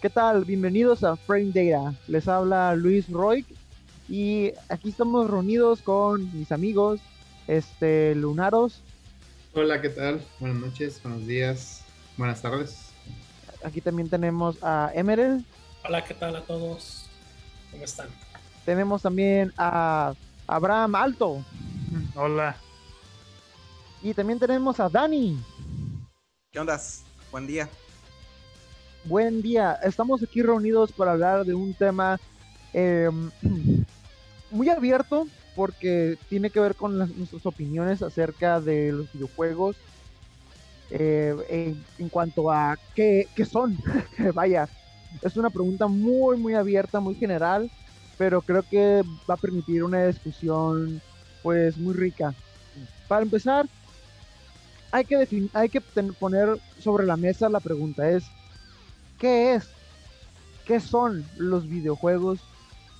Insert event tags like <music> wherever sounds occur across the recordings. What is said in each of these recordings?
¿Qué tal? Bienvenidos a Frame Data. Les habla Luis Roy y aquí estamos reunidos con mis amigos, este, Lunaros. Hola, ¿qué tal? Buenas noches, buenos días, buenas tardes. Aquí también tenemos a Emerald. Hola, ¿qué tal a todos? ¿Cómo están? Tenemos también a Abraham Alto. Hola. Y también tenemos a Dani. ¿Qué onda? Buen día. Buen día. Estamos aquí reunidos para hablar de un tema em, <clears throat> muy abierto porque tiene que ver con nuestras opiniones acerca de los videojuegos eh, en, cuanto a qué, qué son. <laughs> Vaya, es una pregunta muy, muy abierta, muy general, pero creo que va a permitir una discusión pues muy rica. Para empezar, hay que, hay que poner sobre la mesa la pregunta es, ¿qué es? ¿Qué son los videojuegos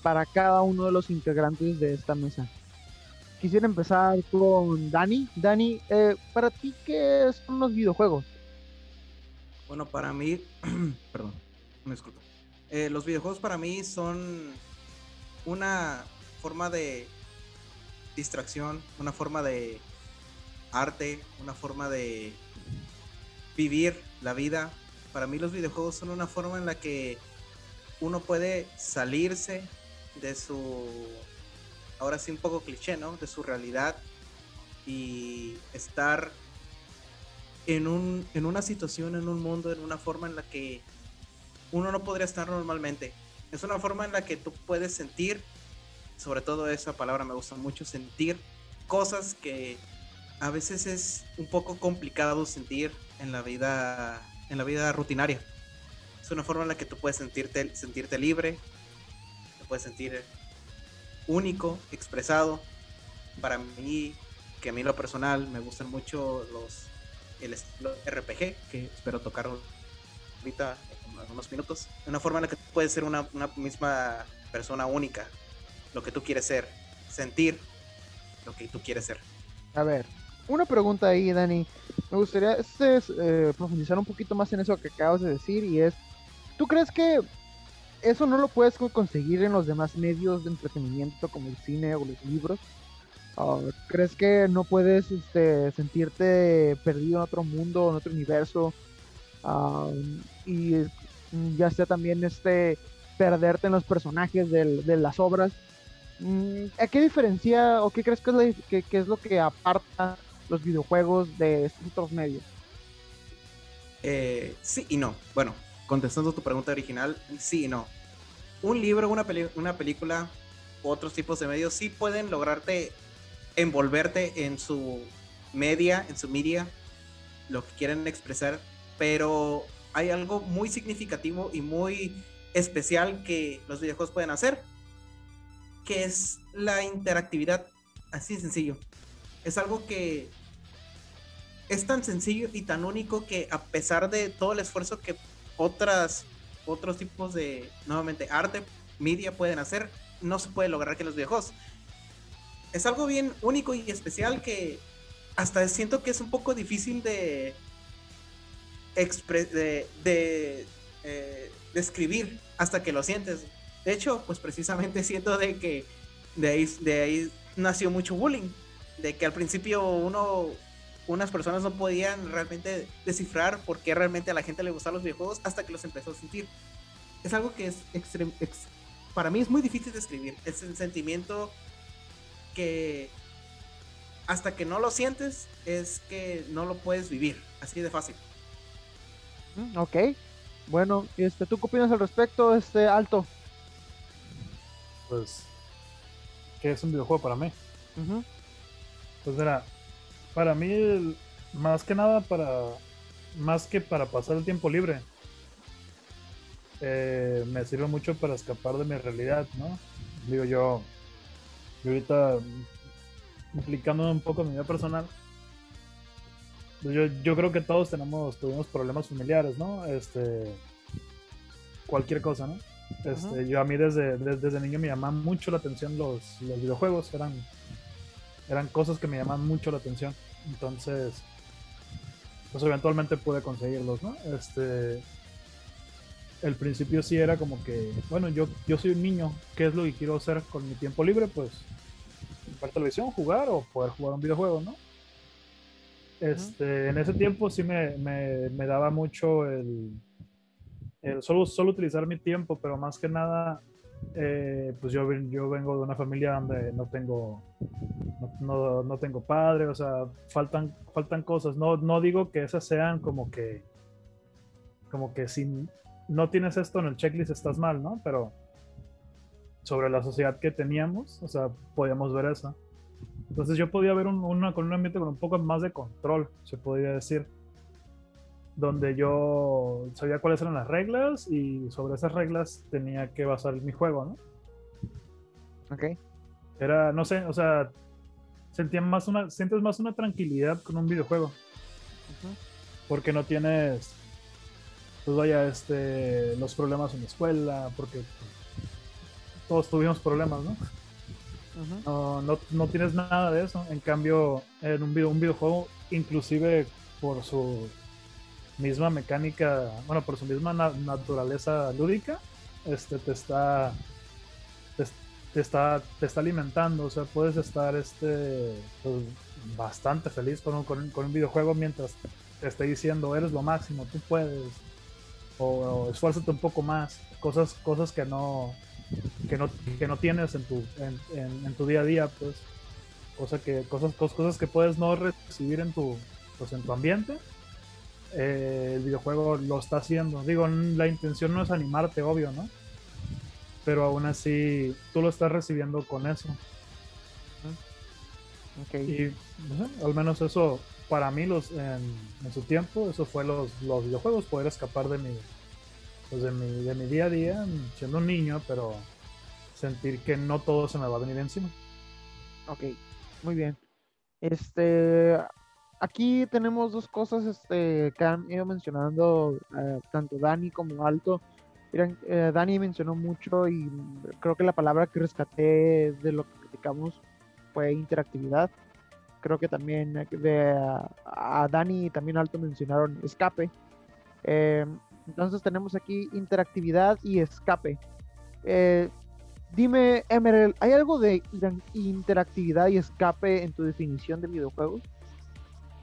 para cada uno de los integrantes de esta mesa? Quisiera empezar con Dani. Dani, eh, para ti, ¿qué son los videojuegos? Bueno, para mí, <clears throat> perdón, me disculpo. Eh, los videojuegos para mí son una forma de distracción, una forma de arte, una forma de vivir la vida. Para mí los videojuegos son una forma en la que uno puede salirse de su, ahora sí un poco cliché, ¿no? De su realidad y estar en, un, en una situación, en un mundo, en una forma en la que uno no podría estar normalmente. Es una forma en la que tú puedes sentir, sobre todo esa palabra me gusta mucho, sentir cosas que a veces es un poco complicado sentir en la vida, en la vida rutinaria. Es una forma en la que tú puedes sentirte, sentirte libre, te puedes sentir único, expresado. Para mí, que a mí lo personal me gustan mucho los el estilo RPG, que espero tocar ahorita en unos minutos. Una forma en la que tú puedes ser una, una misma persona única, lo que tú quieres ser, sentir lo que tú quieres ser. A ver, una pregunta ahí, Dani. Me gustaría este, eh, profundizar un poquito más en eso que acabas de decir y es, ¿tú crees que eso no lo puedes conseguir en los demás medios de entretenimiento como el cine o los libros? Ah, ¿Crees que no puedes este, sentirte perdido en otro mundo, en otro universo? Ah, y ya sea también este perderte en los personajes de las obras. Mm, ¿A qué diferencia o qué crees que es, que es lo que aparta los videojuegos de estos otros medios? Eh, sí y no. Bueno, contestando tu pregunta original, sí y no. Un libro, una, una película, otros tipos de medios sí pueden lograrte envolverte en su media, en su media, lo que quieren expresar, pero hay algo muy significativo y muy especial que los videojuegos pueden hacer, que es la interactividad, así de sencillo. Es algo que es tan sencillo y tan único que a pesar de todo el esfuerzo que otras, otros tipos de, nuevamente, arte, media pueden hacer, no se puede lograr que los viejos. Es algo bien único y especial que hasta siento que es un poco difícil de, de, de eh, describir hasta que lo sientes. De hecho, pues precisamente <laughs> siento de que de ahí, de ahí nació mucho bullying. De que al principio uno unas personas no podían realmente descifrar por qué realmente a la gente le gustaban los videojuegos hasta que los empezó a sentir. Es algo que es para mí es muy difícil de describir. Es el sentimiento que hasta que no lo sientes es que no lo puedes vivir. Así de fácil. Mm, ok. Bueno, este, ¿tú qué opinas al respecto, este Alto? Pues, ¿qué es un videojuego para mí? Pues mira, para mí, más que nada para. Más que para pasar el tiempo libre. Eh, me sirve mucho para escapar de mi realidad, ¿no? Digo yo. Yo ahorita. Implicándome un poco en mi vida personal. Pues yo, yo creo que todos tenemos, tuvimos problemas familiares, ¿no? Este. Cualquier cosa, ¿no? Este, Yo a mí desde, desde, niño me llamaban mucho la atención los, los videojuegos, eran eran cosas que me llaman mucho la atención. Entonces, pues eventualmente pude conseguirlos, ¿no? Este. el principio sí era como que, bueno, yo, yo soy un niño, ¿qué es lo que quiero hacer con mi tiempo libre? Pues ver televisión, jugar o poder jugar un videojuego, ¿no? Este, en ese tiempo sí me, me, me daba mucho el, el, solo, solo utilizar mi tiempo, pero más que nada, eh, pues yo, yo vengo de una familia donde no tengo, no, no, tengo padre, o sea, faltan, faltan cosas. No, no digo que esas sean como que, como que si no tienes esto en el checklist estás mal, ¿no? Pero sobre la sociedad que teníamos, o sea, podíamos ver eso. Entonces yo podía ver un, una, con un ambiente con un poco más de control, se podría decir, donde yo sabía cuáles eran las reglas y sobre esas reglas tenía que basar mi juego, ¿no? Ok. Era, no sé, o sea, sentía más una, sientes más una tranquilidad con un videojuego. Porque no tienes, pues vaya, este, los problemas en la escuela, porque todos tuvimos problemas, ¿no? no, no, no, tienes nada de eso. En cambio, en un, video, un videojuego, inclusive por su misma mecánica, bueno, por su misma naturaleza lúdica, este te está te, está te está alimentando, o sea, puedes estar este pues, bastante feliz con un, con, un, videojuego mientras te esté diciendo eres lo máximo, tú puedes o, o esfuérzate un poco más, cosas cosas que no que no, que no tienes en tu, en, en, tu día a día, pues. Cosa que, cosas, cosas que puedes no recibir en tu, pues, en tu ambiente. Eh, el videojuego lo está haciendo. Digo, la intención no es animarte, obvio, ¿no? Pero aún así, tú lo estás recibiendo con eso. Y al menos eso, para mí, los, en, en, su tiempo, eso fue los, los videojuegos, poder escapar de mi, pues de mi, de mi día a día, siendo un niño, pero sentir que no todo se me va a venir encima. Ok, muy bien. Este, aquí tenemos dos cosas este, que han ido mencionando eh, tanto Dani como Alto. Eh, Dani mencionó mucho y creo que la palabra que rescaté de lo que criticamos fue interactividad. Creo que también de, a Dani y también Alto mencionaron escape. Eh, entonces tenemos aquí interactividad y escape. Eh, dime, Emerald, ¿hay algo de interactividad y escape en tu definición de videojuegos?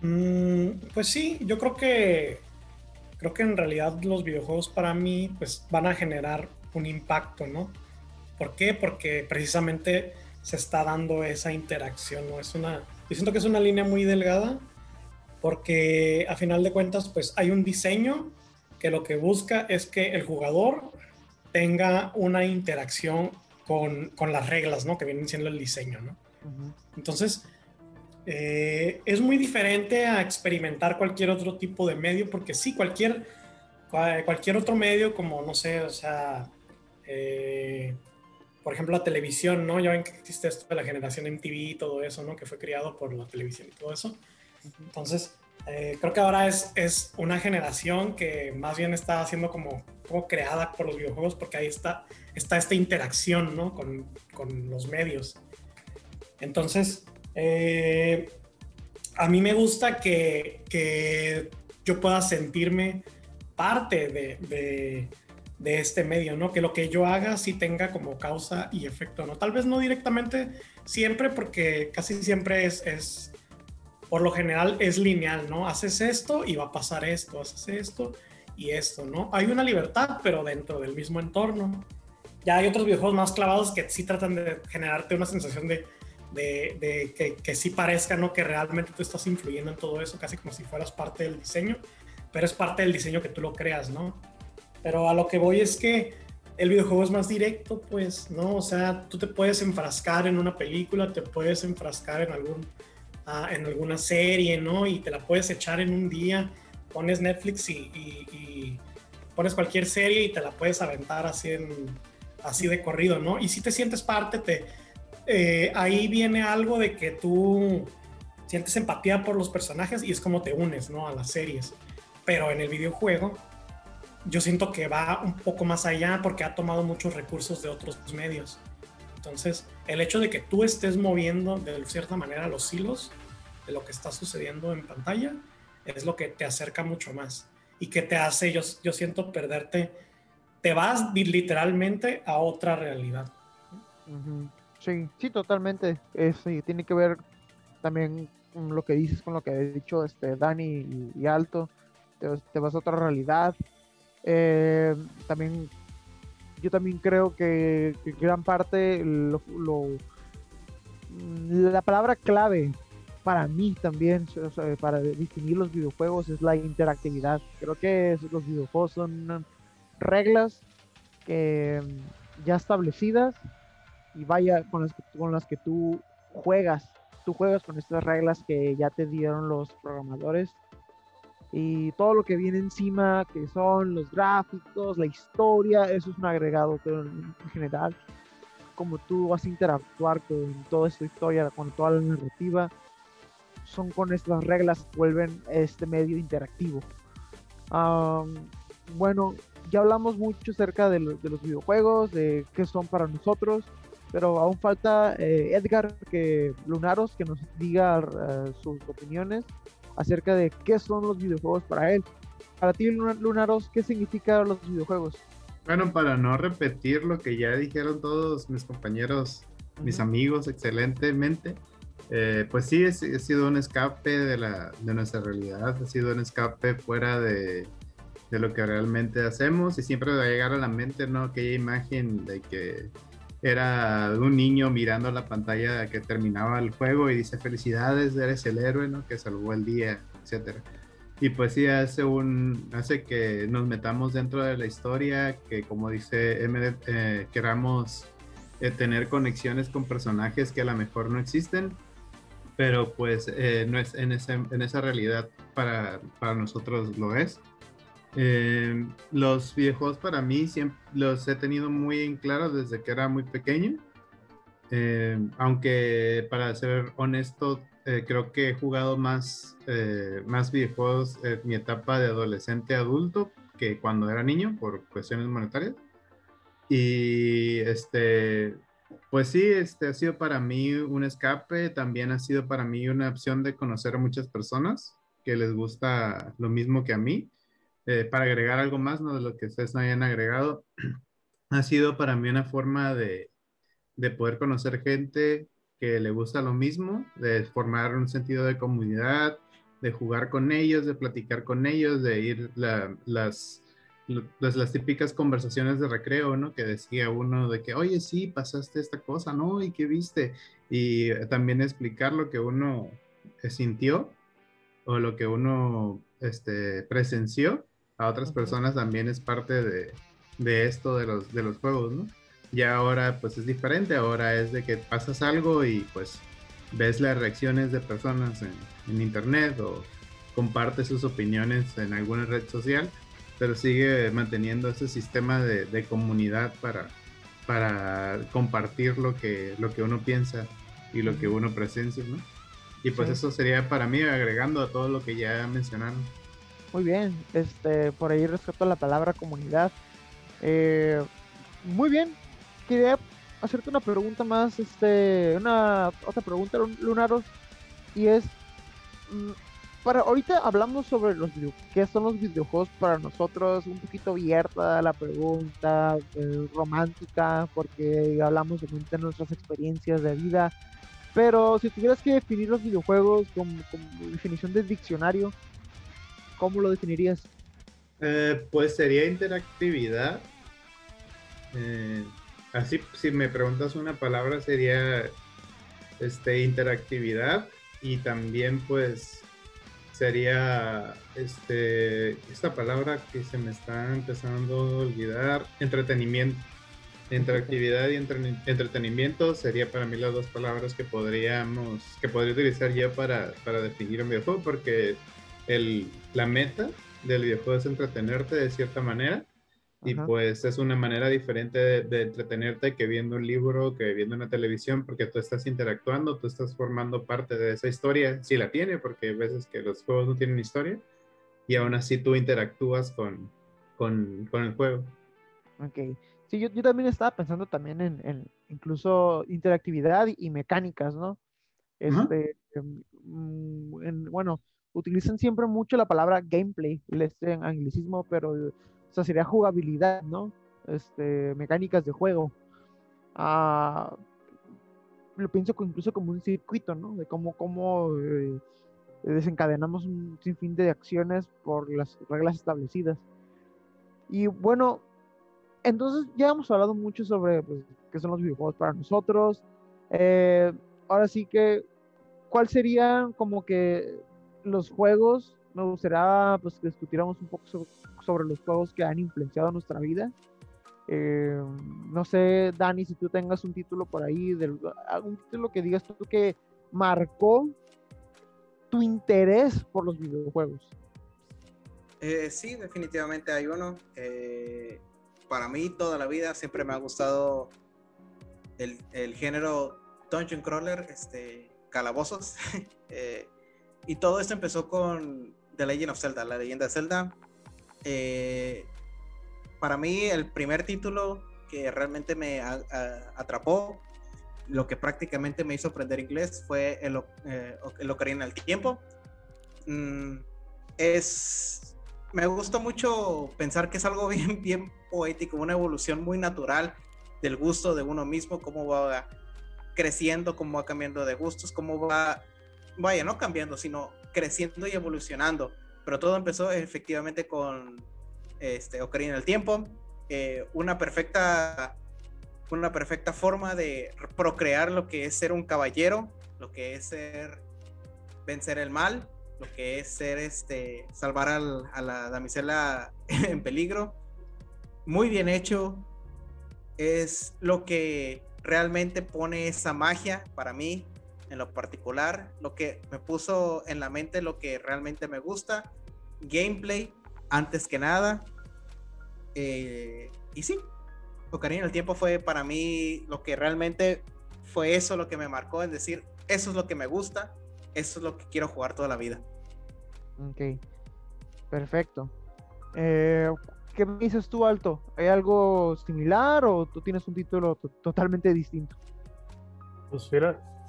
Mm, pues sí, yo creo que creo que en realidad los videojuegos para mí pues van a generar un impacto, ¿no? ¿Por qué? Porque precisamente se está dando esa interacción, ¿no? Es una, yo siento que es una línea muy delgada porque a final de cuentas pues hay un diseño que lo que busca es que el jugador tenga una interacción con, con las reglas, ¿no? Que vienen siendo el diseño, ¿no? Entonces, eh, es muy diferente a experimentar cualquier otro tipo de medio, porque sí, cualquier, cualquier otro medio, como, no sé, o sea, eh, por ejemplo, la televisión, ¿no? Ya ven que existe esto de la generación MTV y todo eso, ¿no? Que fue criado por la televisión y todo eso. Entonces, eh, creo que ahora es, es una generación que más bien está siendo como, como creada por los videojuegos porque ahí está, está esta interacción ¿no? con, con los medios. Entonces, eh, a mí me gusta que, que, yo pueda sentirme parte de, de, este medio, ¿no? Que lo que yo haga sí tenga como causa y efecto, ¿no? Tal vez no directamente siempre, porque casi siempre es, es por lo general es lineal, ¿no? Haces esto y va a pasar esto, haces esto y esto, ¿no? Hay una libertad, pero dentro del mismo entorno. Ya hay otros videojuegos más clavados que sí tratan de generarte una sensación de, de, que, que, sí parezca, ¿no? Que realmente tú estás influyendo en todo eso, casi como si fueras parte del diseño, pero es parte del diseño que tú lo creas, ¿no? Pero a lo que voy es que el videojuego es más directo, pues, ¿no? O sea, tú te puedes enfrascar en una película, te puedes enfrascar en algún en alguna serie, ¿no? Y te la puedes echar en un día, pones Netflix y, pones cualquier serie y te la puedes aventar así, así de corrido, ¿no? Y si te sientes parte, te, eh, ahí viene algo de que tú sientes empatía por los personajes y es como te unes, ¿no? A las series. Pero en el videojuego, yo siento que va un poco más allá porque ha tomado muchos recursos de otros medios. Entonces, el hecho de que tú estés moviendo de cierta manera los hilos de lo que está sucediendo en pantalla es lo que te acerca mucho más y que te hace, yo, yo siento, perderte te vas literalmente a otra realidad. Sí, sí, totalmente. sí, tiene que ver también con lo que dices, con lo que ha dicho este Dani y, Alto. Te, vas a otra realidad. Eh, también, yo también creo que, gran parte, lo, la palabra clave para mí también, para definir los videojuegos, es la interactividad. Creo que los videojuegos son reglas que ya establecidas y vaya con las, con las que tú juegas. Tú juegas con estas reglas que ya te dieron los programadores y todo lo que viene encima, que son los gráficos, la historia, eso es un agregado en general. Como tú vas a interactuar con toda esta historia, con toda la narrativa, son con estas reglas que vuelven este medio interactivo. bueno, ya hablamos mucho acerca de, de, los videojuegos, de qué son para nosotros pero aún falta eh, Edgar que Lunaros que nos diga eh, sus opiniones acerca de qué son los videojuegos para él. Para ti, Lunaros, ¿qué significan los videojuegos? Bueno, para no repetir lo que ya dijeron todos mis compañeros, mis amigos excelentemente, eh, pues sí, ha sido un escape de, la, de nuestra realidad, ha sido un escape fuera de, de lo que realmente hacemos y siempre va a llegar a la mente, ¿no? Aquella imagen de que era un niño mirando la pantalla que terminaba el juego y dice felicidades, eres el héroe, ¿no? Que salvó el día, etcétera. Y pues sí hace un hace que nos metamos dentro de la historia, que como dice MD, eh, queramos eh, tener conexiones con personajes que a lo mejor no existen, pero pues eh, no es en, ese, en esa realidad para, para nosotros lo es. Eh, los videojuegos para mí los he tenido muy en claro desde que era muy pequeño. Eh, aunque para ser honesto, eh, creo que he jugado más, más videojuegos en mi etapa de adolescente adulto que cuando era niño por cuestiones monetarias. Y este, pues sí, este ha sido para mí un escape, también ha sido para mí una opción de conocer a muchas personas que les gusta lo mismo que a mí. Eh, para agregar algo más, ¿no? De lo que ustedes hayan agregado, <clears throat> ha sido para mí una forma de, de poder conocer gente que le gusta lo mismo, de formar un sentido de comunidad, de jugar con ellos, de platicar con ellos, de ir las, pues, las típicas conversaciones de recreo, ¿no? Que decía uno de que, oye, sí, pasaste esta cosa, ¿no? ¿Y qué viste? Y también explicar lo que uno sintió o lo que uno este, presenció a otras personas también es parte de, de, esto de los, de los juegos, ¿no? Y ahora pues es diferente, ahora es de que pasas algo y pues ves las reacciones de personas en, en internet o compartes sus opiniones en alguna red social, pero sigue manteniendo ese sistema de, de comunidad para, para compartir lo que, lo que uno piensa y lo que uno presencia, ¿no? Y pues eso sería para mí agregando a todo lo que ya mencionaron. Muy bien, este, por ahí rescato la palabra comunidad. Eh, muy bien, quería hacerte una pregunta más, este, una otra pregunta, Lunaros, y es, mm, para ahorita hablamos sobre los qué son los videojuegos para nosotros, un poquito abierta la pregunta, eh, romántica, porque hablamos de nuestras experiencias de vida, pero si tuvieras que definir los videojuegos como definición de diccionario, ¿Cómo lo definirías? Eh, pues sería interactividad. Eh, así, si me preguntas una palabra, sería este, interactividad y también pues sería este, esta palabra que se me está empezando a olvidar, entretenimiento. Interactividad y entretenimiento sería para mí las dos palabras que podríamos, que podría utilizar yo para, para definir un videojuego, porque el, la meta del videojuego es entretenerte de cierta manera. Y pues es una manera diferente de, entretenerte que viendo un libro, que viendo una televisión, porque tú estás interactuando, tú estás formando parte de esa historia, si la tiene, porque hay veces que los juegos no tienen historia, y aún así tú interactúas con, con, con el juego. Ok. Sí, yo, yo, también estaba pensando también en, en incluso interactividad y mecánicas, ¿no? Este, em, mm, en, bueno, utilizan siempre mucho la palabra gameplay, este anglicismo, pero o sea, sería jugabilidad, ¿no? este, mecánicas de juego. Ah, lo pienso incluso como un circuito, ¿no? De cómo, cómo eh, desencadenamos un sinfín de acciones por las reglas establecidas. Y bueno, entonces ya hemos hablado mucho sobre pues, qué son los videojuegos para nosotros. Eh, ahora sí que, ¿cuál sería como que los juegos? Me gustaría pues, que discutiéramos un poco sobre, los juegos que han influenciado nuestra vida. Eh, no sé, Dani, si tú tengas un título por ahí, del, algún título que digas tú que marcó tu interés por los videojuegos. Eh, sí, definitivamente hay uno. Eh, para mí toda la vida siempre me ha gustado el, género Dungeon Crawler, este, calabozos. <laughs> y todo esto empezó con The Legend of Zelda, la leyenda de Zelda. para mí el primer título que realmente me atrapó, lo que prácticamente me hizo aprender inglés fue el, el Ocarina del Tiempo. Mm, es me gusta mucho pensar que es algo <laughs> bien, bien poético, una evolución muy natural del gusto de uno mismo, cómo va creciendo, cómo va cambiando de gustos, cómo va, vaya, no cambiando, sino creciendo y evolucionando. Pero todo empezó efectivamente con este, Ocarina del Tiempo, una perfecta una perfecta forma de procrear lo que es ser un caballero, lo que es ser vencer el mal lo que es ser este salvar a la damisela <laughs> en peligro. Muy bien hecho. Es lo que realmente pone esa magia para mí en lo particular, lo que me puso en la mente lo que realmente me gusta, gameplay antes que nada. Eh, y sí, Ocarina el tiempo fue para mí lo que realmente fue eso lo que me marcó en decir, eso es lo que me gusta, eso es lo que quiero jugar toda la vida. Ok, perfecto. Eh, ¿Qué me dices tú, Alto? ¿Hay algo similar o tú tienes un título totalmente distinto? Pues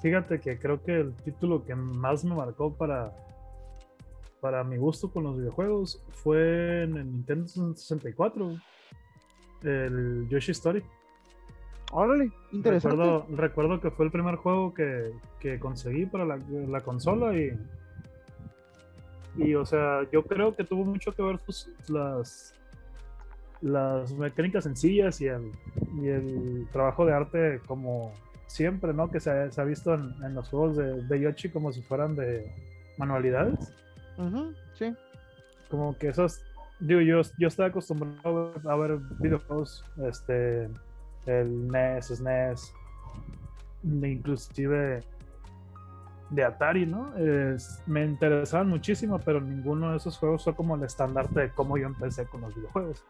fíjate que creo que el título que más me marcó para, para mi gusto con los videojuegos fue en el Nintendo 64, el Yoshi Story. Órale, interesante. Recuerdo, recuerdo, que fue el primer juego que, que conseguí para la, la, consola y, y o sea, yo creo que tuvo mucho que ver pues, las, las mecánicas sencillas y el, y el trabajo de arte como siempre, ¿no? Que se, ha, visto en, los juegos de, de, Yoshi como si fueran de manualidades. sí. Como que esos, digo, yo, yo estaba acostumbrado a ver videojuegos, este, el NES, SNES, inclusive de Atari, ¿no? me interesaban muchísimo, pero ninguno de esos juegos fue como el estandarte de cómo yo empecé con los videojuegos.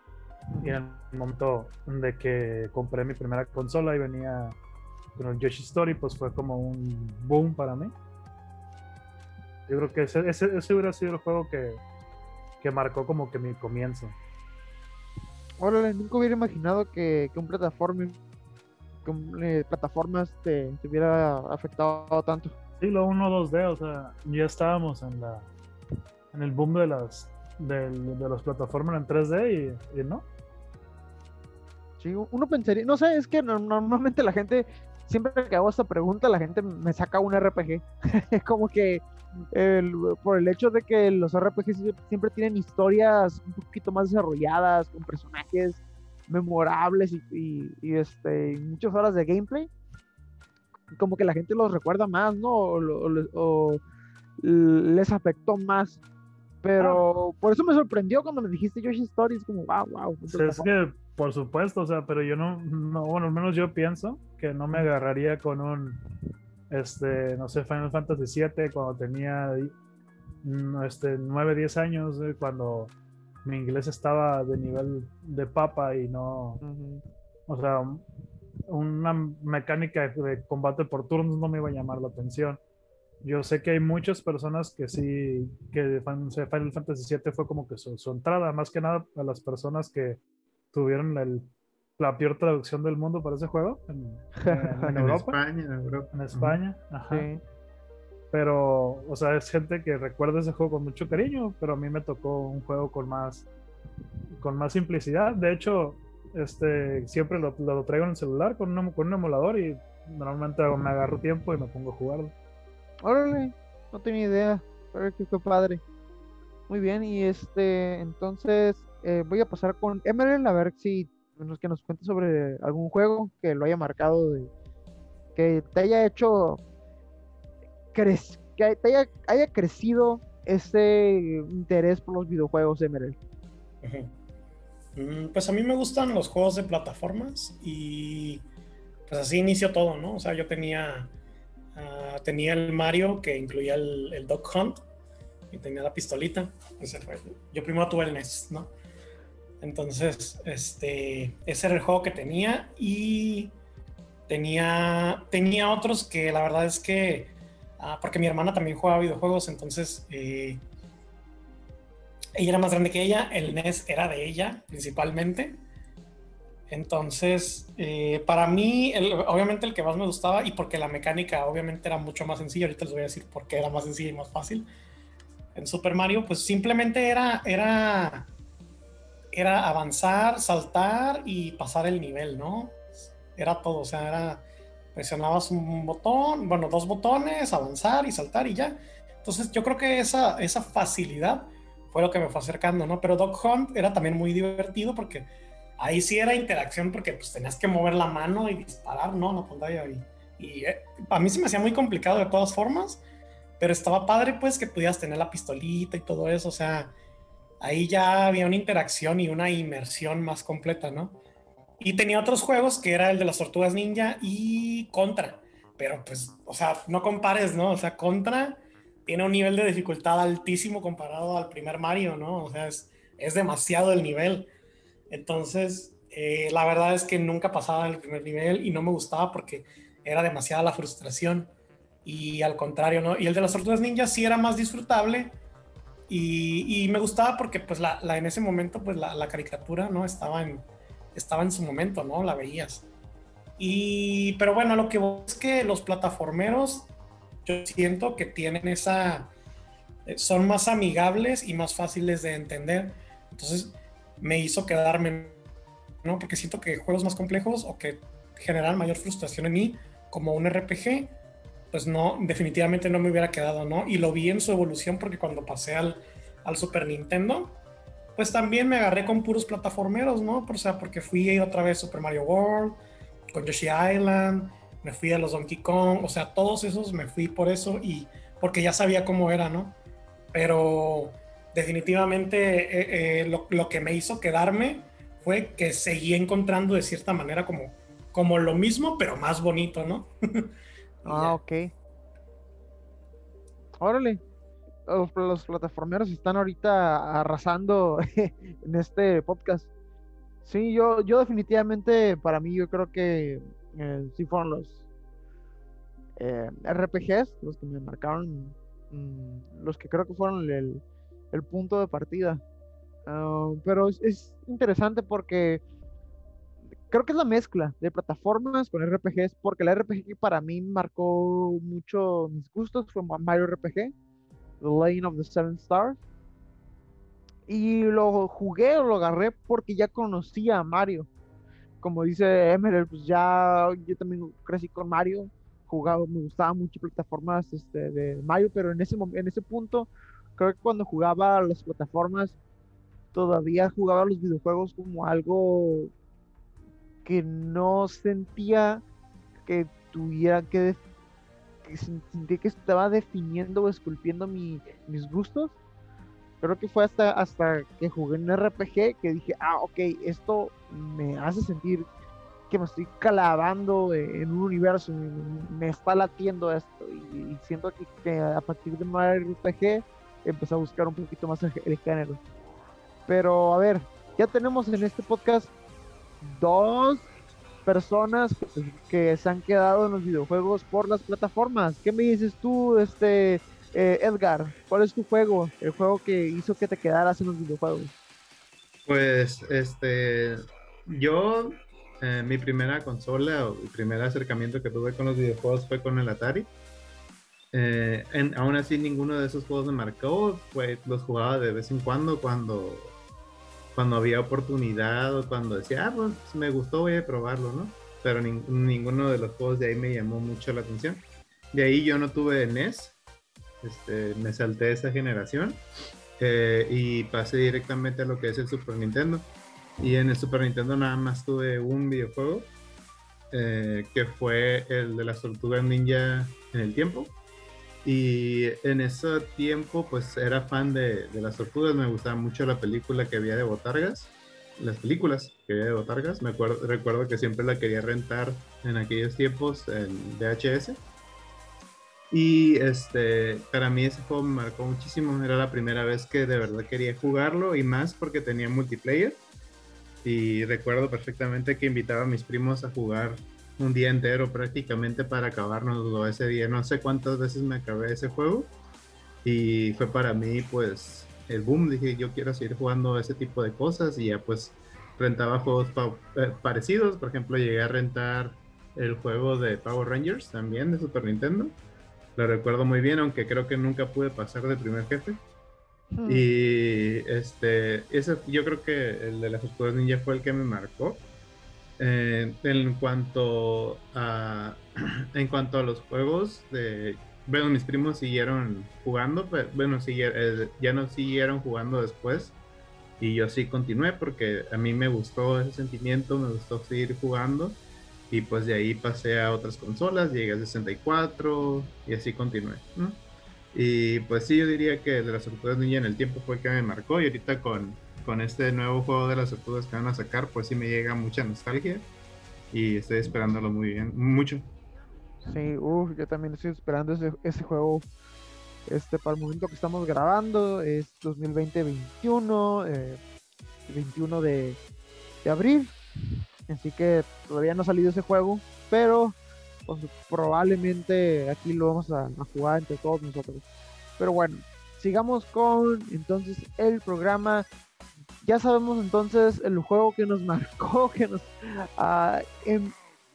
Y en el momento de que compré mi primera consola y venía con el Yoshi Story, pues fue como un boom para mí. Yo creo que ese, ese, hubiera sido el juego que, que, marcó como que mi comienzo. Órale, nunca hubiera imaginado que, que un plataforma que eh, plataformas te, te hubiera afectado tanto siglo 1, 2D, o sea, ya estábamos en la en el boom de las de, de las plataformas en 3D y, no. Sí, uno pensaría, no sé, es que normalmente la gente, siempre que hago esta pregunta, la gente me saca un RPG. <laughs> Es como que por el hecho de que los RPGs siempre tienen historias un poquito más desarrolladas, con personajes memorables y, y este, muchas horas de gameplay, como que la gente los recuerda más, ¿no? O, les afectó más. Pero por eso me sorprendió cuando me dijiste Yoshi Stories, como, wow, wow. es que, por supuesto, o sea, pero yo no, no, bueno, al menos yo pienso que no me agarraría con un, este, no sé, Final Fantasy VII cuando tenía, mm, este, 9, 10 años, eh, cuando mi inglés estaba de nivel de papa y no, o sea, una mecánica de combate por turnos no me iba a llamar la atención. Yo sé que hay muchas personas que sí, que Final Fantasy VII fue como que su, entrada, más que nada a las personas que tuvieron la peor traducción del mundo para ese juego en, <laughs> Europa. En España, Pero, o sea, es gente que recuerda ese juego con mucho cariño, pero a mí me tocó un juego con más, con más simplicidad. De hecho, este, siempre lo, lo traigo en el celular con, una- con un emulador y normalmente me agarro tiempo y me pongo a jugarlo. Órale, no tenía idea. Pero que fue padre. Muy bien, y este, entonces eh, voy a pasar con Emerald a ver si nos, que nos cuente sobre algún juego que lo haya marcado, de, que te haya hecho que te haya, haya crecido ese interés por los videojuegos, Emerald. Mm, Pues a mí me gustan los juegos de plataformas y pues así inició todo, ¿no? O sea, yo tenía, ah, tenía el Mario que incluía el, Dog Hunt y tenía la pistolita. Ese fue- Yo primero tuve el NES, ¿no? Entonces, este, ese era el juego que tenía y tenía, tenía otros que la verdad es que, ah, porque mi hermana también jugaba videojuegos, entonces... eh, ella era más grande que ella, el NES era de ella principalmente. Entonces, eh, para mí, el- obviamente el que más me gustaba y porque la mecánica obviamente era mucho más sencilla, ahorita les voy a decir por qué era más sencilla y más fácil. En Super Mario, pues simplemente era, era, era avanzar, saltar y pasar el nivel, ¿no? Era todo, o sea, era, presionabas un botón, bueno, dos botones, avanzar y saltar y ya. Entonces, yo creo que esa, esa facilidad fue lo que me fue acercando, ¿no? Pero Dog Hunt era también muy divertido porque ahí sí era interacción porque pues tenías que mover la mano y disparar, ¿no? La pantalla y, y eh, a mí se me hacía muy complicado de todas formas, pero estaba padre pues que pudieras tener la pistolita y todo eso, o sea, ahí ya había una interacción y una inmersión más completa, ¿no? Y tenía otros juegos que era el de las tortugas ninja y Contra, pero pues, o sea, no compares, ¿no? O sea, Contra tiene un nivel de dificultad altísimo comparado al primer Mario, ¿no? O sea, es, es demasiado el nivel. Entonces, eh, la verdad es que nunca pasaba el primer nivel y no me gustaba porque era demasiada la frustración. Y al contrario, ¿no? Y el de las tortugas ninja sí era más disfrutable y, y me gustaba porque pues la, en ese momento pues la, caricatura, ¿no? Estaba en, estaba en su momento, ¿no? La veías. Y, pero bueno, lo que es que los plataformeros, yo siento que tienen esa, son más amigables y más fáciles de entender. Entonces me hizo quedarme, ¿no? Porque siento que juegos más complejos o que generan mayor frustración en mí, como un RPG, pues no, definitivamente no me hubiera quedado, ¿no? Y lo vi en su evolución porque cuando pasé al, al Super Nintendo, pues también me agarré con puros plataformeros, ¿no? O sea, porque fui otra vez Super Mario World, con Yoshi Island, me fui a los Donkey Kong, o sea, todos esos me fui por eso y porque ya sabía cómo era, ¿no? Pero definitivamente eh, eh, lo, lo que me hizo quedarme fue que seguí encontrando de cierta manera como, como lo mismo, pero más bonito, ¿no? <laughs> Ah, ok. Órale. Los, plataformeros están ahorita arrasando <laughs> en este podcast. Sí, yo, yo definitivamente, para mí, yo creo que eh, sí fueron los RPGs los que me marcaron, mm, los que creo que fueron el, el punto de partida. Ah, pero es, es interesante porque creo que es la mezcla de plataformas con RPGs, porque el RPG para mí marcó mucho mis gustos fue Ma- Mario RPG, The Lane of the Seven Stars. Y lo jugué o lo agarré porque ya conocía a Mario. Como dice Emerald, pues ya yo también crecí con Mario, jugaba, me gustaba mucho plataformas este, de Mario, pero en ese, en ese punto, creo que cuando jugaba las plataformas, todavía jugaba los videojuegos como algo que no sentía que tuviera que, que sen- sentía que estaba definiendo o esculpiendo mi- mis gustos. Creo que fue hasta, hasta que jugué en RPG que dije, ah, ok, esto me hace sentir que me estoy clavando en un universo, me, me está latiendo esto. Y, siento que, a partir de Mario RPG empecé a buscar un poquito más el, género. Pero a ver, ya tenemos en este podcast dos personas que, se han quedado en los videojuegos por las plataformas. ¿Qué me dices tú, este eh, Edgar? ¿Cuál es tu juego? El juego que hizo que te quedaras en los videojuegos. Pues, este, yo, eh, mi primera consola o el primer acercamiento que tuve con los videojuegos fue con el Atari. Eh, aún así, ninguno de esos juegos me marcó, fue, los jugaba de vez en cuando, cuando, cuando había oportunidad o cuando decía, ah, pues me gustó, voy a probarlo, ¿no? Pero ninguno de los juegos de ahí me llamó mucho la atención. De ahí yo no tuve NES, este, me salté esa generación eh, y pasé directamente a lo que es el Super Nintendo. Y en el Super Nintendo nada más tuve un videojuego eh, que fue el de las tortugas ninja en el tiempo. Y en ese tiempo, pues era fan de, las tortugas. Me gustaba mucho la película que había de Botargas. Las películas que había de Botargas. Me acuerdo, recuerdo que siempre la quería rentar en aquellos tiempos en VHS. Y este, para mí ese juego me marcó muchísimo. Era la primera vez que de verdad quería jugarlo y más porque tenía multiplayer. Y recuerdo perfectamente que invitaba a mis primos a jugar un día entero prácticamente para acabarnos ese día. No sé cuántas veces me acabé ese juego. Y fue para mí pues el boom. Dije yo quiero seguir jugando ese tipo de cosas y ya pues rentaba juegos eh, parecidos. Por ejemplo llegué a rentar el juego de Power Rangers también de Super Nintendo lo recuerdo muy bien, aunque creo que nunca pude pasar de primer jefe. Hmm. Y este, ese, yo creo que el de las escuelas ninja fue el que me marcó. Eh, en cuanto a <clears throat> en cuanto a los juegos bueno mis primos siguieron jugando pero bueno eh, ya no siguieron jugando después y yo sí continué porque a mí me gustó ese sentimiento me gustó seguir jugando y pues de ahí pasé a otras consolas, llegué a 64 y así continué. Y pues sí, yo diría que de las tortugas ninja en el tiempo fue que me marcó y ahorita con, con este nuevo juego de las tortugas que van a sacar, pues sí me llega mucha nostalgia y estoy esperándolo muy bien, mucho. Sí, uff, yo también estoy esperando ese, juego este para el momento que estamos grabando, es 2020-21, 21 eh, de, de abril. Así que todavía no ha salido ese juego, pero pues, probablemente aquí lo vamos a, jugar entre todos nosotros. Pero bueno, sigamos con entonces el programa. Ya sabemos entonces el juego que nos marcó, <laughs> que nos uh,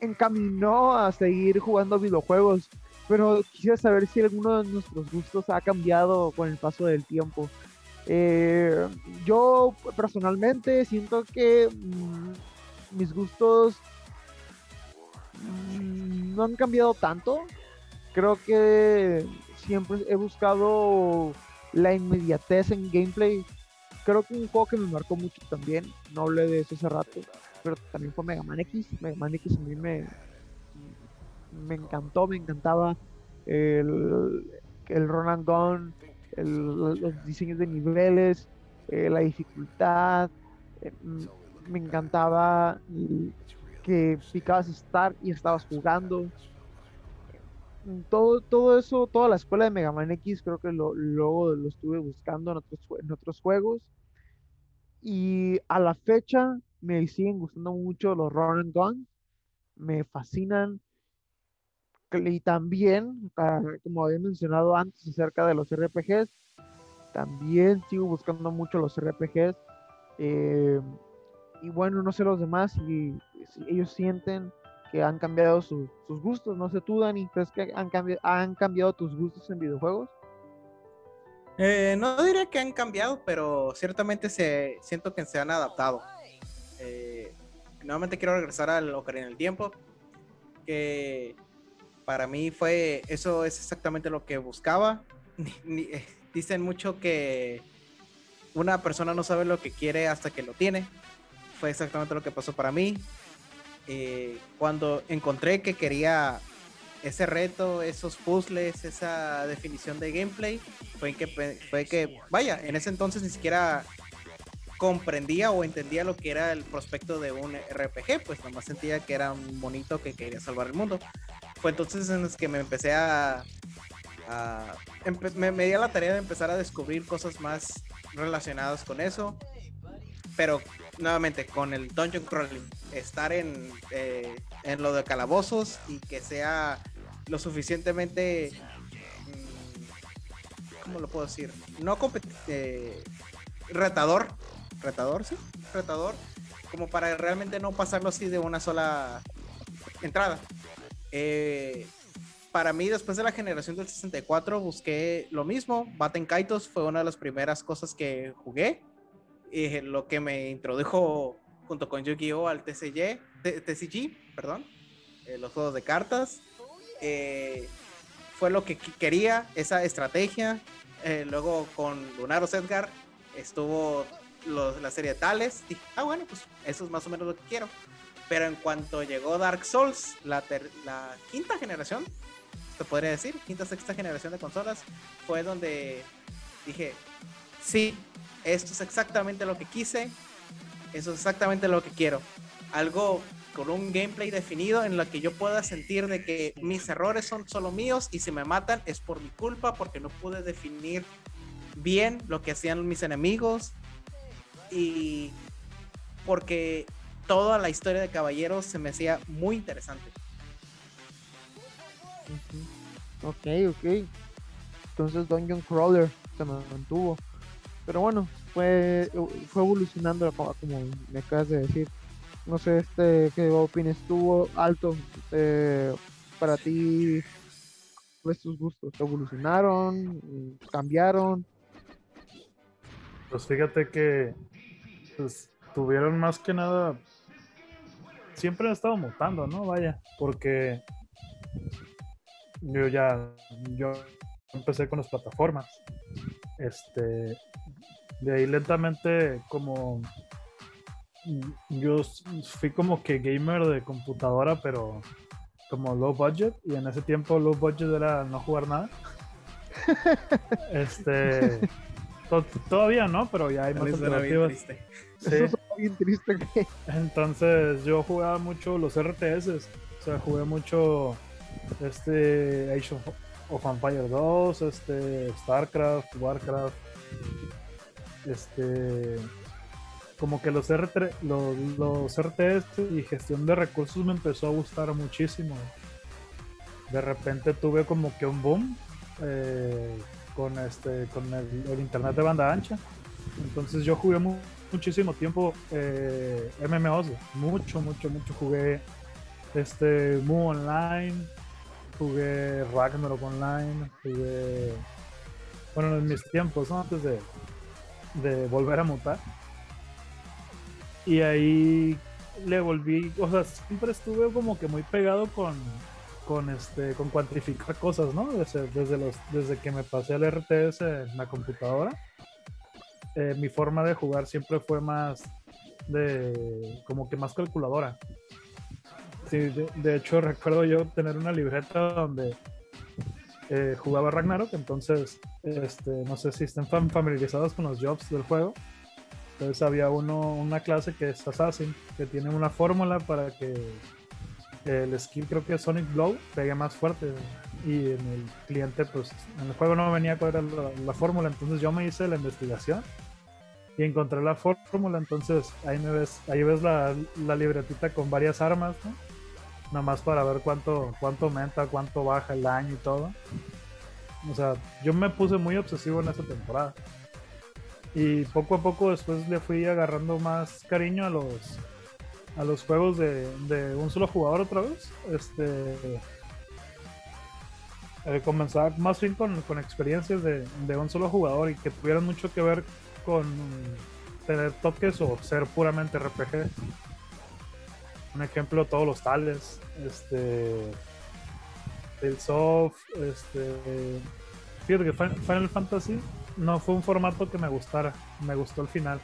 encaminó a seguir jugando videojuegos. Pero quisiera saber si alguno de nuestros gustos ha cambiado con el paso del tiempo. Eh, yo personalmente siento que mm, mis gustos mm, no han cambiado tanto. Creo que siempre he buscado la inmediatez en gameplay. Creo que un juego que me marcó mucho también, no hablé de eso hace rato, pero también fue Mega Man X. Mega Man X a mí me, me encantó, me encantaba el, el run and gun, los diseños de niveles, eh, la dificultad. Eh, me encantaba que picabas Start y estabas jugando. Todo, todo eso, toda la escuela de Mega Man X, creo que lo, luego lo estuve buscando en otros, juegos. Y a la fecha me siguen gustando mucho los Run and Gun. Me fascinan. Y también, ah, como había mencionado antes acerca de los RPGs, también sigo buscando mucho los RPGs. Eh, y bueno, no sé los demás si, ellos sienten que han cambiado sus gustos. No sé tú, Dani, ¿crees que han, cambiado, tus gustos en videojuegos? Eh, no diría que han cambiado, pero ciertamente se, siento que se han adaptado. Eh, nuevamente quiero regresar al Ocarina del Tiempo, que para mí fue, eso es exactamente lo que buscaba. <laughs> Eh, dicen mucho que una persona no sabe lo que quiere hasta que lo tiene fue exactamente lo que pasó para mí. Eh, cuando encontré que quería ese reto, esos puzzles, esa definición de gameplay, fue que, fue que, vaya, en ese entonces ni siquiera comprendía o entendía lo que era el prospecto de un RPG, pues nomás sentía que era un monito que quería salvar el mundo. Fue entonces en los que me empecé a... me, me di a la tarea de empezar a descubrir cosas más relacionadas con eso pero nuevamente con el dungeon crawling, estar en, eh, en lo de calabozos y que sea lo suficientemente, mm, ¿cómo lo puedo decir? No eh, retador, retador, sí, retador, como para realmente no pasarlo así de una sola entrada. Eh, para mí, después de la generación del 64, busqué lo mismo. Baten Kaitos fue una de las primeras cosas que jugué eh, lo que me introdujo junto con Yu-Gi-Oh al TCG, TCG, perdón, eh, los juegos de cartas. Eh, fue lo que quería, esa estrategia. luego con Lunaro Edgar estuvo la serie de Tales. Dije, ah, bueno, pues eso es más o menos lo que quiero. Pero en cuanto llegó Dark Souls, la, la quinta generación, se podría decir, quinta, sexta generación de consolas, fue donde dije, sí, esto es exactamente lo que quise, eso es exactamente lo que quiero. Algo con un gameplay definido en lo que yo pueda sentir de que mis errores son solo míos y si me matan es por mi culpa porque no pude definir bien lo que hacían mis enemigos y porque toda la historia de Caballeros se me hacía muy interesante. Ok, ok. Entonces Dungeon Crawler se mantuvo. Pero bueno, fue, fue evolucionando como, me acabas de decir. No sé, este, ¿qué opinas? ¿Estuvo alto eh, para ti? ¿Cuáles tus gustos? ¿Evolucionaron? ¿Cambiaron? Pues fíjate que pues, tuvieron más que nada. Siempre han estado mutando, ¿no? Vaya, porque yo ya. Yo empecé con las plataformas. Este. De ahí lentamente, como. Yo fui como que gamer de computadora, pero como low budget. Y en ese tiempo, low budget era no jugar nada. <laughs> este. Todavía no, pero ya hay más alternativas. Eso bien triste. <laughs> Entonces yo jugaba mucho los RTS, o sea, jugué mucho este Age of, Empire 2, este StarCraft, Warcraft, este como que los, los, los RTS y gestión de recursos me empezó a gustar muchísimo. De repente tuve como que un boom eh, con este con el, internet de banda ancha. Entonces yo jugué muchísimo tiempo eh, MMOs, mucho, mucho, mucho jugué este Mu Online, jugué Ragnarok Online, jugué bueno en mis tiempos, antes de, de volver a mutar. Y ahí le volví, o sea, siempre estuve como que muy pegado con, con este con cuantificar cosas, ¿no? Desde, desde, los, desde que me pasé al RTS en la computadora, eh, mi forma de jugar siempre fue más de como que más calculadora. Sí, de, hecho <laughs> recuerdo yo tener una libreta donde eh, jugaba Ragnarok, entonces este, no sé si estén familiarizados con los jobs del juego. Entonces había uno, una clase que es Assassin, que tiene una fórmula para que el skill creo que Sonic Blow pegue más fuerte y en el cliente pues en el juego no venía cuál era la, fórmula entonces yo me hice la investigación y encontré la fórmula entonces ahí me ves ahí ves la, la libretita con varias armas ¿no? Nada más para ver cuánto cuánto aumenta cuánto baja el daño y todo o sea yo me puse muy obsesivo en esa temporada y poco a poco después le fui agarrando más cariño a los a los juegos de, un solo jugador otra vez. Este eh, comenzar más bien con, experiencias de, un solo jugador y que tuvieran mucho que ver con tener toques o ser puramente RPG. Un ejemplo, todos los tales, este, el soft, este, fíjate que Final Fantasy no fue un formato que me gustara, me gustó el final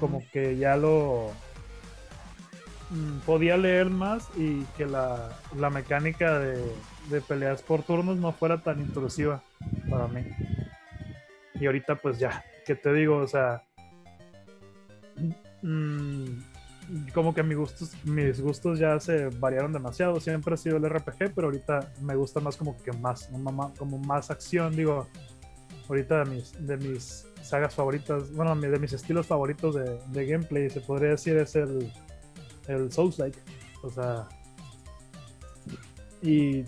como que ya lo mm, podía leer más y que la, mecánica de, peleas por turnos no fuera tan intrusiva para mí. Y ahorita pues ya, ¿qué te digo? O sea, mm, como que mis gustos, mis gustos ya se variaron demasiado. Siempre ha sido el RPG, pero ahorita me gusta más como que más, como más acción, digo. Ahorita de mis, de mis sagas favoritas, bueno, de mis estilos favoritos de, gameplay, se podría decir, es el, el Souls-like. O sea, y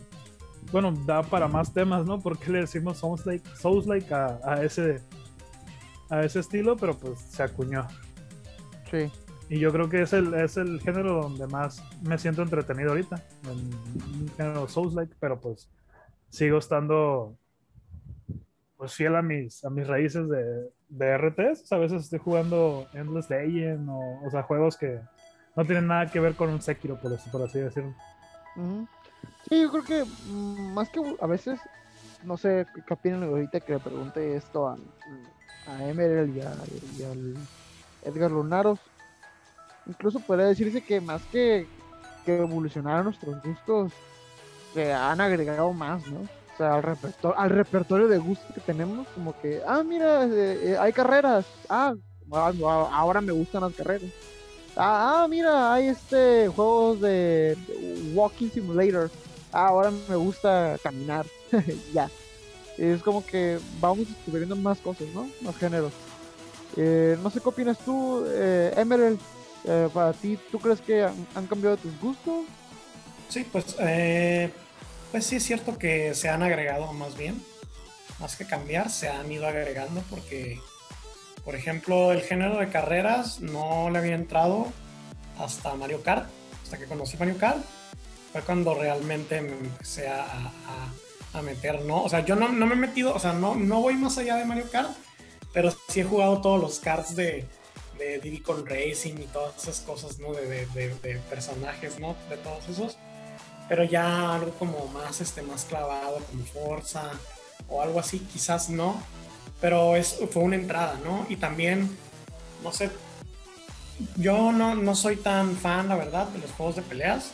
bueno, da para más temas, ¿no? Porque le decimos Souls-like Souls -like a, ese, a ese estilo, pero pues se acuñó. Sí. Y yo creo que es el, es el género donde más me siento entretenido ahorita. En un género Souls-like, pero pues sigo estando pues fiel a mis, a mis raíces de, de RTS. A veces estoy jugando Endless Legend o, o sea, juegos que no tienen nada que ver con un Sekiro, por, así- por así decirlo. Sí, yo creo que más que a veces, no sé qué opinan ahorita que le pregunte esto a, a Emerald y, a- y al Edgar Lunaros. Incluso podría decirse que más que, que evolucionar nuestros gustos, se han agregado más, ¿no? O sea, al repertorio, al repertorio de gustos que tenemos, como que, ah, mira, eh, eh, hay carreras, ah, ah, no, ahora me gustan las carreras. Ah, ah, mira, hay este juegos de, de Walking Simulator. Ah, ahora me gusta caminar. <laughs> ya. Es como que vamos descubriendo más cosas, ¿no? Más géneros. Eh, no sé qué opinas tú, eh, Emerald. Eh, para ti, ¿tú crees que han, cambiado tus gustos? Sí, pues, eh, pues sí es cierto que se han agregado más bien, más que cambiar, se han ido agregando porque, por ejemplo, el género de carreras no le había entrado hasta Mario Kart, hasta que conocí Mario Kart, fue cuando realmente me empecé a, a- a meter, ¿no? O sea, yo no, no me he metido, o sea, no, no voy más allá de Mario Kart, pero sí he jugado todos los karts de, de Diddy Kong Racing y todas esas cosas, ¿no? De, de- de- de personajes, ¿no? De todos esos. Pero ya algo como más, este, más clavado, como Forza o algo así, quizás no. Pero es, fue una entrada, ¿no? Y también, no sé, yo no, no soy tan fan, la verdad, de los juegos de peleas.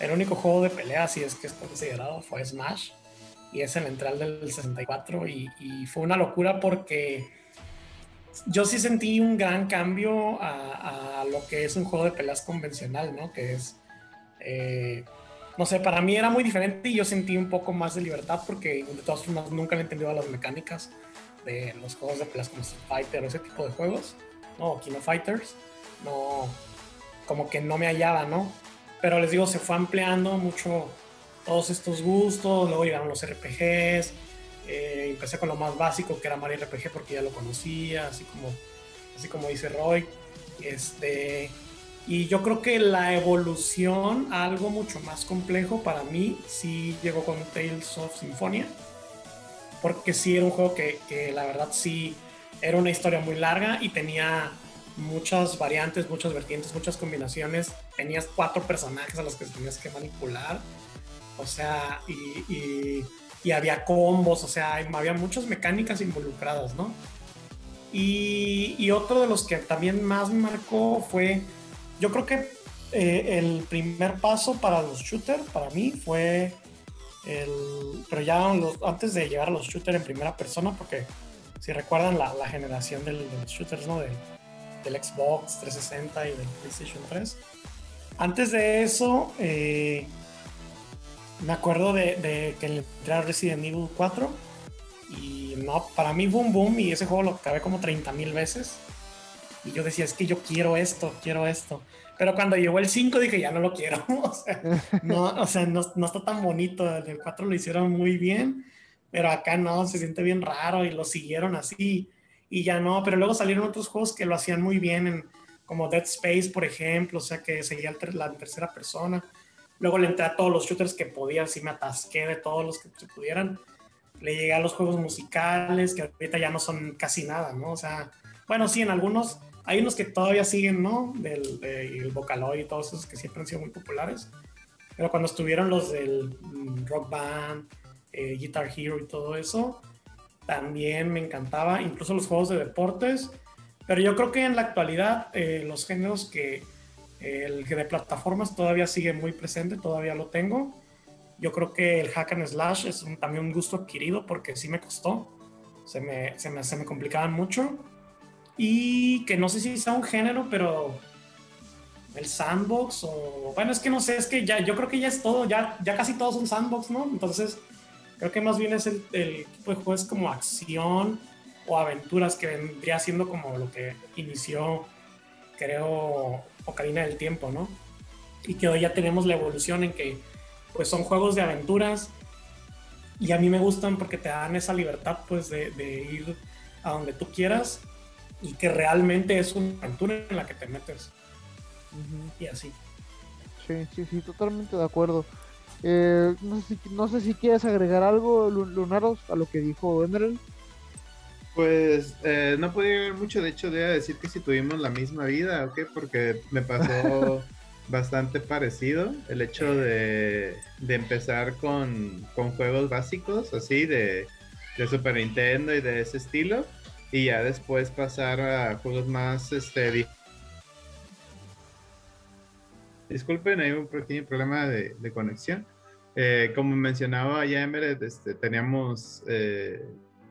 El único juego de peleas, si es que es considerado, fue Smash. Y es el entral del 64. Y, y fue una locura porque yo sí sentí un gran cambio a, a lo que es un juego de peleas convencional, ¿no? Que es, eh, no sé, para mí era muy diferente y yo sentí un poco más de libertad porque de todas formas nunca he entendido las mecánicas de los juegos de peleas como Street Fighter o ese tipo de juegos, ¿no? Kino Fighters, no, como que no me hallaba, ¿no? Pero les digo, se fue ampliando mucho todos estos gustos, luego llegaron los RPGs, eh, empecé con lo más básico que era Mario RPG porque ya lo conocía, así como, así como dice Roy. Este, y yo creo que la evolución a algo mucho más complejo para mí sí llegó con Tales of Symphonia. Porque sí era un juego que, que la verdad sí era una historia muy larga y tenía muchas variantes, muchas vertientes, muchas combinaciones. Tenías cuatro personajes a los que tenías que manipular. O sea, y, y, y había combos, o sea, había muchas mecánicas involucradas, ¿no? Y, y otro de los que también más me marcó fue, yo creo que eh, el primer paso para los shooters, para mí, fue el, pero ya los- antes de llegar a los shooters en primera persona, porque si recuerdan la, la generación del- de los shooters, ¿no? Del, del Xbox 360 y del PlayStation 3. Antes de eso, eh, me acuerdo de, de que entré a Resident Evil 4 y no, para mí boom boom y ese juego lo acabé como 30 mil veces y yo decía, es que yo quiero esto, quiero esto. Pero cuando llegó el 5 dije, ya no lo quiero. <laughs> o sea, no, o sea, no, no está tan bonito. El del 4 lo hicieron muy bien, pero acá no, se siente bien raro y lo siguieron así y ya no. Pero luego salieron otros juegos que lo hacían muy bien, en, como Dead Space, por ejemplo, o sea, que seguía la tercera persona. Luego le entré a todos los shooters que podía, así me atasqué de todos los que se pudieran. Le llegué a los juegos musicales, que ahorita ya no son casi nada, ¿no? O sea, bueno, sí, en algunos, hay unos que todavía siguen, ¿no? Del, Vocaloid y todos esos que siempre han sido muy populares. Pero cuando estuvieron los del mm, Rock Band, eh, Guitar Hero y todo eso, también me encantaba, incluso los juegos de deportes. Pero yo creo que en la actualidad eh, los géneros que el de plataformas todavía sigue muy presente, todavía lo tengo. Yo creo que el hack and slash es un- también un gusto adquirido porque sí me costó, se me, se me, se me complicaban mucho. Y que no sé si sea un género, pero el sandbox o bueno, es que no sé, es que ya yo creo que ya es todo, ya, ya casi todos son sandbox, ¿no? Entonces, creo que más bien es el, el tipo de juegos como acción o aventuras que vendría siendo como lo que inició, creo, Ocarina del Tiempo, ¿no? Y que hoy ya tenemos la evolución en que pues son juegos de aventuras y a mí me gustan porque te dan esa libertad pues de, de ir a donde tú quieras y que realmente es una aventura en la que te metes y así. Sí, sí, sí, totalmente de acuerdo. Eh, no, sé si, no sé si quieres agregar algo, Lu- Lunaros, a lo que dijo Emerald. Pues eh, no podía ver mucho, de hecho, a decir que si tuvimos la misma vida, ¿ok? Porque me pasó <laughs> bastante parecido el hecho de, empezar con, juegos básicos, así, de, de, Super Nintendo y de ese estilo, y ya después pasar a juegos más, este... Disculpen, hay un pequeño problema de, conexión. Eh, como mencionaba ya Emeret, este, teníamos... Eh,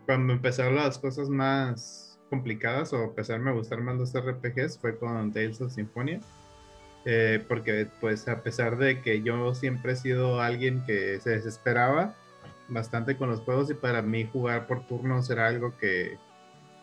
cuando empezaron las cosas más complicadas o empezarme a gustar más los RPGs fue con Tales of Symphonia. Eh, porque pues a pesar de que yo siempre he sido alguien que se desesperaba bastante con los juegos y para mí jugar por turnos era algo que,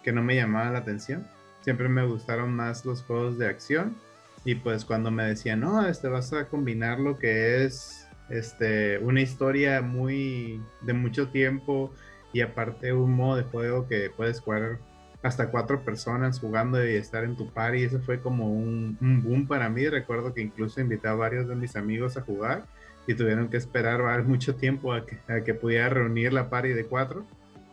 que no me llamaba la atención. Siempre me gustaron más los juegos de acción y pues cuando me decían, no, este vas a combinar lo que es este, una historia muy de mucho tiempo y aparte un modo de juego que puedes jugar hasta cuatro personas jugando y estar en tu par y eso fue como un, boom para mí. Recuerdo que incluso invité a varios de mis amigos a jugar y tuvieron que esperar <laughs> mucho tiempo a que, a que pudiera reunir la party de cuatro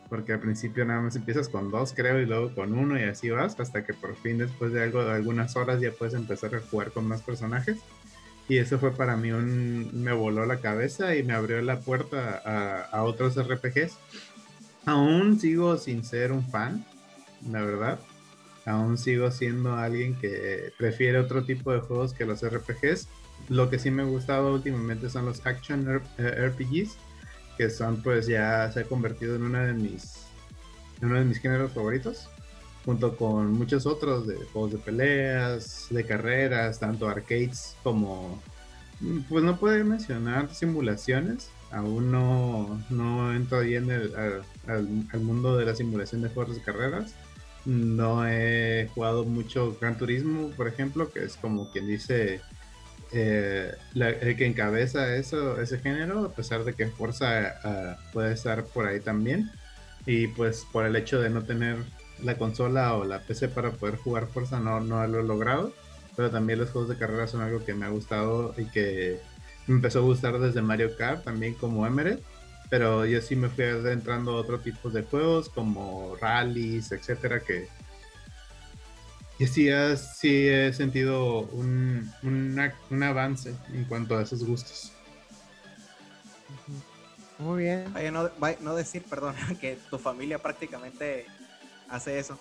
porque al principio nada más empiezas con dos creo y luego con uno y así vas hasta que por fin después de algo de algunas horas ya puedes empezar a jugar con más personajes y eso fue para mí un me voló la cabeza y me abrió la puerta a, a otros RPGs aún sigo sin ser un fan, la verdad. Aún sigo siendo alguien que prefiere otro tipo de juegos que los RPGs. Lo que sí me ha gustado últimamente son los action RPGs, eh, que son pues ya se ha convertido en una de mis uno de mis géneros favoritos, junto con muchos otros de juegos de peleas, de carreras, tanto arcades como pues no puedo mencionar simulaciones, aún no, no entro bien al, mundo de la simulación de juegos de carreras. No he jugado mucho Gran Turismo, por ejemplo, que es como quien dice eh, el que encabeza eso, ese género, a pesar de que Forza uh, puede estar por ahí también. Y pues por el hecho de no tener la consola o la PC para poder jugar Forza no, no lo he logrado. Pero también los juegos de carrera son algo que me ha gustado y que me empezó a gustar desde Mario Kart, también como Emeret, pero yo sí me fui adentrando a otro tipo de juegos como rallies, etcétera, que y sí, sí he sentido un, un, avance en cuanto a esos gustos. Muy bien. Vaya, no, no decir, perdón, <laughs> que tu familia prácticamente hace eso.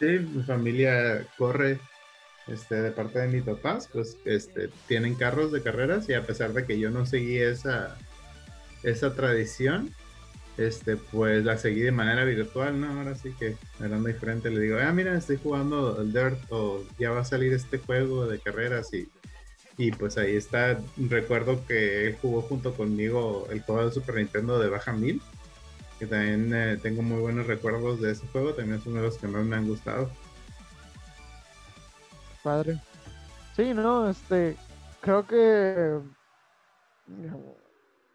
Sí, mi familia corre este, de parte de mis papás, pues este, tienen carros de carreras y a pesar de que yo no seguí esa, esa tradición, este, pues la seguí de manera virtual, ¿no? Ahora sí que hablando diferente. Le digo, ah, mira, estoy jugando el Dirt o ya va a salir este juego de carreras y, y pues ahí está, recuerdo que él jugó junto conmigo el juego de Super Nintendo de Baja 1000, que también eh, tengo muy buenos recuerdos de ese juego, también es uno de los que más me han gustado padre. Sí, no, este, creo que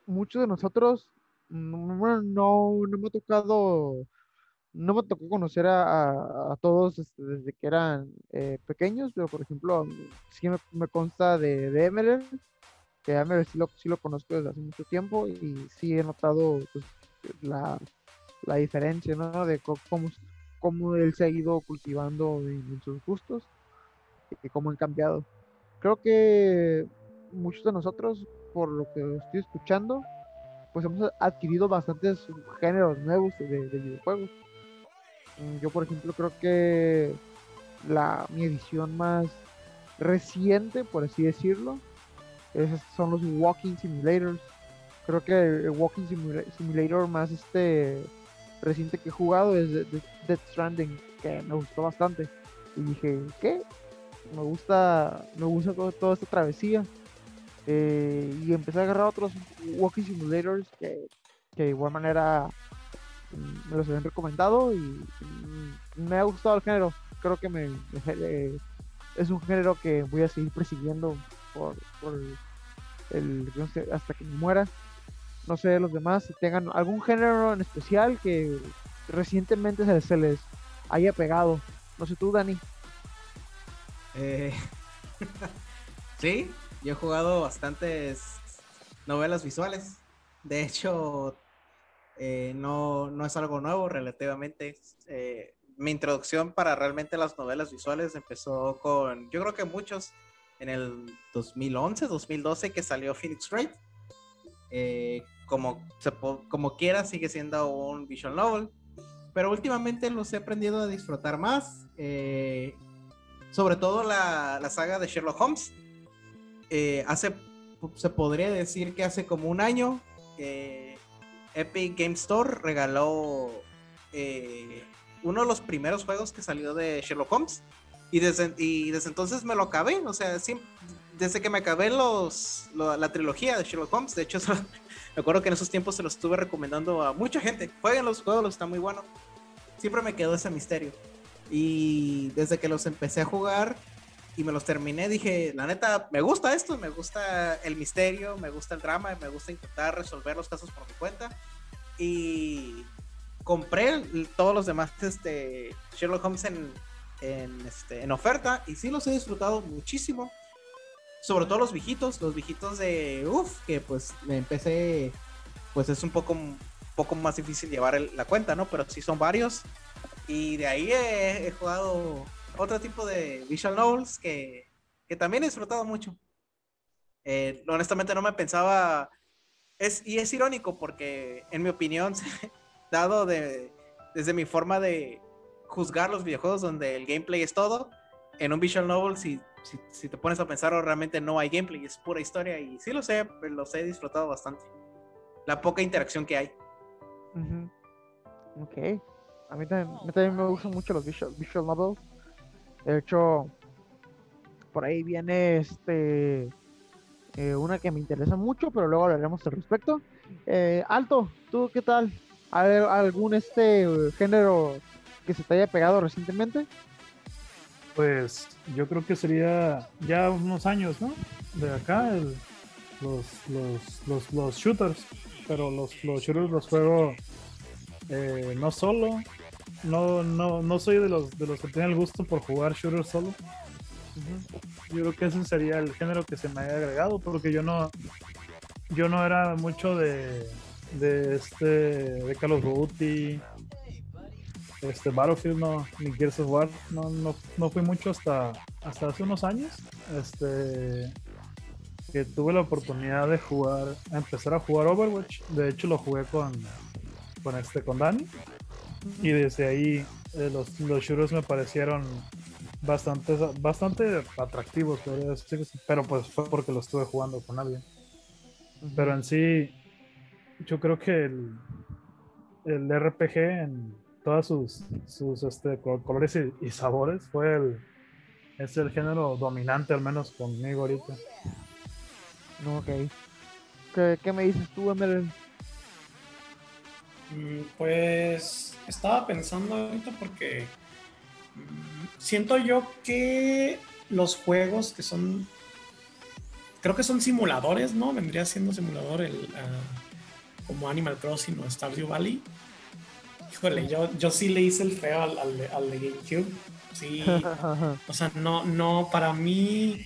muchos de nosotros, no, no, me ha tocado, no me tocó conocer a, todos este, desde que eran eh, pequeños, pero por ejemplo, sí me, consta de, de que Emeler sí lo, sí lo conozco desde hace mucho tiempo y sí he notado pues, la, diferencia, ¿no? De cómo, cómo él se ha ido cultivando en sus gustos y cómo han cambiado. Creo que muchos de nosotros, por lo que estoy escuchando, pues hemos adquirido bastantes géneros nuevos de, videojuegos. Mm, yo, por ejemplo, creo que la, mi edición más reciente, por así decirlo, son los Walking Simulators. Creo que el Walking Simulator más este reciente que he jugado es Dead Stranding, que me gustó bastante. Y dije, ¿qué? Me gusta, me gusta toda esta travesía. Eh, y empecé a agarrar otros walking simulators que, de igual manera mm, me los habían recomendado y me ha gustado el género. Creo que me, eh, es un género que voy a seguir persiguiendo por, el, hasta que me muera. No sé los demás si tengan algún género en especial que recientemente se, se les haya pegado. No sé tú, Dani. Eh, <laughs> sí, yo he jugado bastantes novelas visuales. De hecho, Eh, no, no es algo nuevo relativamente. Eh, mi introducción para realmente las novelas visuales empezó con, yo creo que muchos, en el 2011, 2012 que salió Phoenix Wright. Eh, como, como quiera, sigue siendo un visual novel. Pero últimamente los he aprendido a disfrutar más. Sobre todo la, saga de Sherlock Holmes. hace, se podría decir que hace como un año Epic Game Store regaló eh, uno de los primeros juegos que salió de Sherlock Holmes. Y desde, y desde entonces me lo acabé. O sea, desde que me acabé los, la trilogía de Sherlock Holmes. De hecho, <laughs> me acuerdo que en esos tiempos se los estuve recomendando a mucha gente. Jueguen los juegos, está muy bueno. Siempre me quedó ese misterio. Y desde que los empecé a jugar, y me los terminé, dije, la neta, me gusta esto, me gusta el misterio, me gusta el drama, me gusta intentar resolver los casos por mi cuenta. Y compré todos los demás este, Sherlock Holmes en, este, oferta y sí los he disfrutado muchísimo. Sobre todo los viejitos, los viejitos de, uff, que pues me empecé, pues es un poco, un poco más difícil llevar la cuenta, ¿no? Pero sí son varios. Y de ahí he jugado otro tipo de visual novels que, que también he disfrutado mucho. Eh, honestamente no me pensaba, es, y es irónico porque en mi opinión, <laughs> dado de, desde mi forma de juzgar los videojuegos donde el gameplay es todo, en un visual novel si, si, si te pones a pensar realmente no hay gameplay, es pura historia y sí lo sé, los he disfrutado bastante. La poca interacción que hay. Ok. A mí también, me gustan mucho los visual, visual novels. De hecho, por ahí viene este eh, una que me interesa mucho, pero luego hablaremos al respecto. Eh, Alto, ¿tú qué tal? ¿Algún este género que se te haya pegado recientemente? Pues yo creo que sería ya unos años, ¿no? De acá, los, los, los, shooters. Pero los, los shooters los juego eh, no solo, no, no, no soy de los, de los que tienen el gusto por jugar shooter solo. Yo creo que ese sería el género que se me haya agregado, porque yo no, yo no era mucho de, de este, de Call of Duty, este Battlefield, no, ni Gears of War, no, no, no fui mucho hasta, hasta hace unos años, este, que tuve la oportunidad de jugar, empezar a jugar Overwatch. De hecho, lo jugué con, con este, con Dani. Y desde ahí eh, los, los shooters me parecieron bastante, bastante atractivos, pero pues fue porque lo estuve jugando con alguien. Pero en sí, yo creo que el, el RPG en todos sus, sus este, colores y, sabores fue el, es el género dominante, al menos conmigo ahorita. Ok. ¿Qué, qué me dices tú, Emerald? Mm, pues estaba pensando ahorita porque mm, siento yo que los juegos que son, creo que son simuladores, ¿no? Vendría siendo simulador el, ah, como Animal Crossing o Stardew Valley. Híjole, yo, yo sí le hice el feo al, al, de GameCube. Sí. <laughs> o sea, no, no, para mí.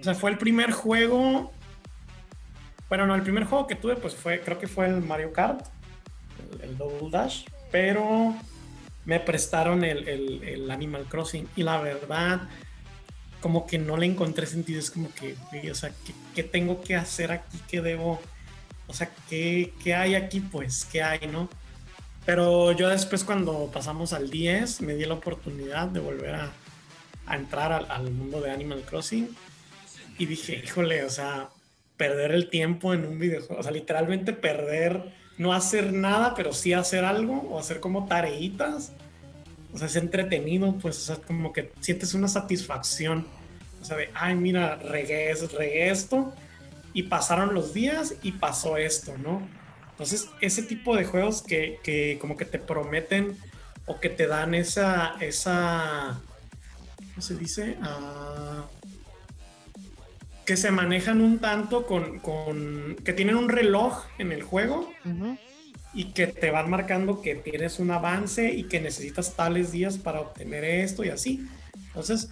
O sea, fue el primer juego. Bueno, no, el primer juego que tuve, pues fue, creo que fue el Mario Kart el, Double Dash, pero me prestaron el, Animal Crossing y la verdad, como que no le encontré sentido. Es como que, o sea, ¿qué, tengo que hacer aquí? ¿Qué debo? O sea, ¿qué, hay aquí? Pues, ¿qué hay, no? Pero yo después cuando pasamos al 10 me di la oportunidad de volver a, entrar al, al, mundo de Animal Crossing y dije, híjole, o sea, perder el tiempo en un videojuego, o sea, literalmente perder no hacer nada, pero sí hacer algo o hacer como tareitas. O sea, es entretenido, pues, o sea, como que sientes una satisfacción. O sea, de, ay, mira, regué, regué esto y pasaron los días y pasó esto, ¿no? Entonces, ese tipo de juegos que, que como que te prometen o que te dan esa, esa, ¿cómo se dice? Ah, que se manejan un tanto con, con que tienen un reloj en el juego y que te van marcando que tienes un avance y que necesitas tales días para obtener esto y así. Entonces,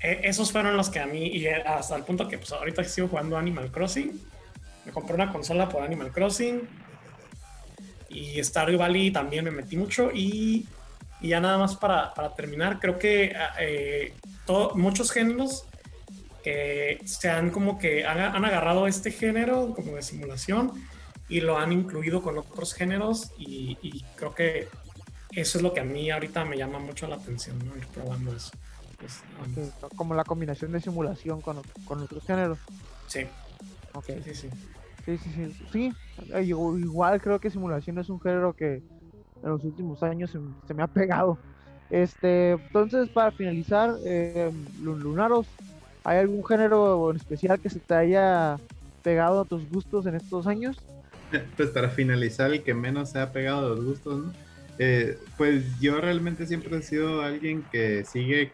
e, esos fueron los que a mí, y hasta el punto que pues ahorita sigo jugando Animal Crossing, me compré una consola por Animal Crossing. Y Stardew Valley también me metí mucho. Y, y ya nada más para, para terminar, creo que eh, todo, muchos géneros que se han como que han, han, agarrado este género como de simulación y lo han incluido con otros géneros y, y, creo que eso es lo que a mí ahorita me llama mucho la atención, ¿no? Ir probando eso. Pues, okay. Como la combinación de simulación con, con otros géneros. Sí. Ok. Sí, sí. Sí, sí, sí. Sí, igual creo que simulación es un género que en los últimos años se, se me ha pegado. Este, entonces, para finalizar, eh, Lunaros, ¿hay algún género en especial que se te haya pegado a tus gustos en estos años? <laughs> Pues para finalizar, el que menos se ha pegado a los gustos, ¿no? eh, pues yo realmente siempre he sido alguien que sigue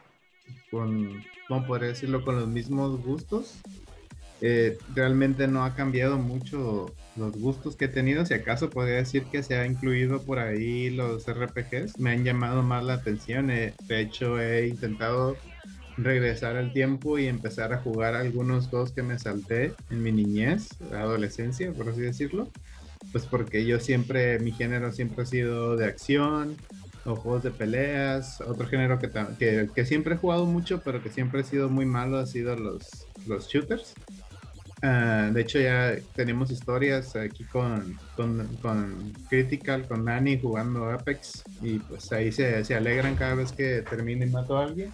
con, ¿cómo podría decirlo?, con los mismos gustos. Eh, realmente no ha cambiado mucho los gustos que he tenido. Si acaso podría decir que se ha incluido por ahí los RPGs, me han llamado más la atención. De hecho, he intentado regresar al tiempo y empezar a jugar algunos juegos que me salté en mi niñez, adolescencia, por así decirlo. Pues porque yo siempre, mi género siempre ha sido de acción o juegos de peleas. Otro género que, que, siempre he jugado mucho, pero que siempre ha sido muy malo, ha sido los, los shooters. Uh, de hecho, ya tenemos historias aquí con, con, con, Critical, con Nani jugando Apex. Y pues ahí se, se alegran cada vez que termina y mato a alguien.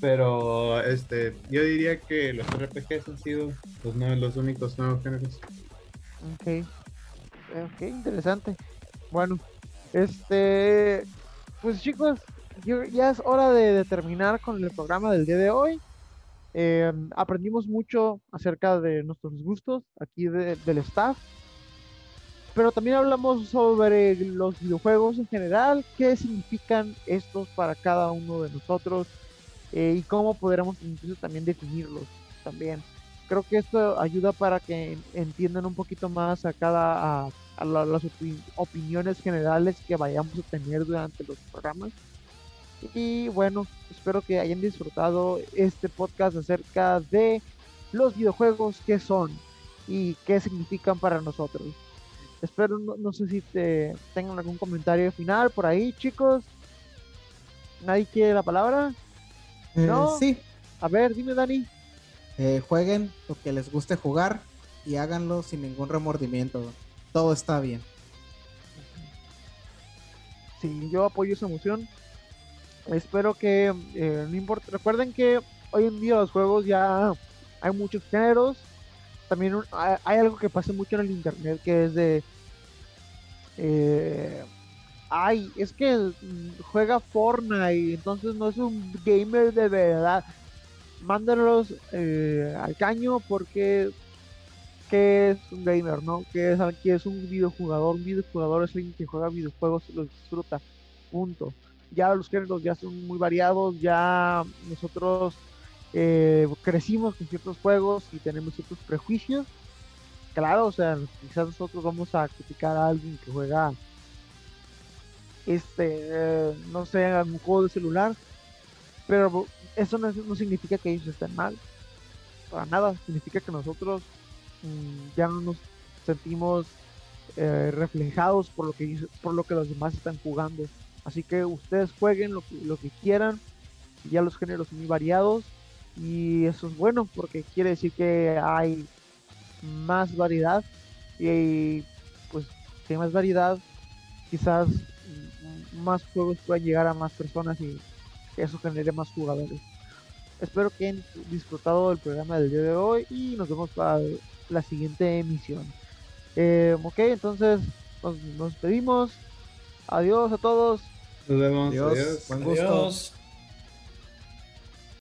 Pero este, yo diría que los RPGs han sido los, nuevos, los únicos nuevos géneros. Ok, ok, interesante. Bueno, este, pues chicos, ya es hora de, terminar con el programa del día de hoy. Eh, aprendimos mucho acerca de nuestros gustos aquí de, del staff, pero también hablamos sobre los videojuegos en general, qué significan estos para cada uno de nosotros eh, y cómo podremos incluso también definirlos también. Creo que esto ayuda para que entiendan un poquito más a cada a, a la, las opi opiniones generales que vayamos a tener durante los programas. Y bueno, espero que hayan disfrutado este podcast acerca de los videojuegos que son y qué significan para nosotros. Espero, no, no sé si te tengan algún comentario final por ahí, chicos. ¿Nadie quiere la palabra? Eh, ¿No? Sí. A ver, dime, Dani. Eh, jueguen lo que les guste jugar y háganlo sin ningún remordimiento. Todo está bien. Sí, yo apoyo esa emoción. Espero que eh, no importa. Recuerden que hoy en día los juegos ya hay muchos géneros. También hay, algo que pasa mucho en el internet que es de. Eh, ay, es que juega Fortnite, entonces no es un gamer de verdad. Mándanos eh, al caño porque ¿qué es un gamer, no? ¿Qué es, qué es un videojugador? Un videojugador es alguien que juega videojuegos y los disfruta. Punto. Ya los géneros ya son muy variados, ya nosotros eh, crecimos con ciertos juegos y tenemos ciertos prejuicios. Claro, o sea, quizás nosotros vamos a criticar a alguien que juega este, eh, no sé, un juego de celular, pero eso no, significa que ellos estén mal, para nada, significa que nosotros mmm, ya no nos sentimos eh, reflejados por lo que por lo que los demás están jugando. Así que ustedes jueguen lo que, lo que quieran, ya los géneros muy variados y eso es bueno porque quiere decir que hay más variedad y pues si hay más variedad quizás más juegos puedan llegar a más personas y eso genere más jugadores. Espero que hayan disfrutado del programa del día de hoy y nos vemos para la siguiente emisión. Eh, ok, entonces nos, nos pedimos. Adiós a todos. Nos vemos. Adiós. Adiós. Buen gusto. Adiós.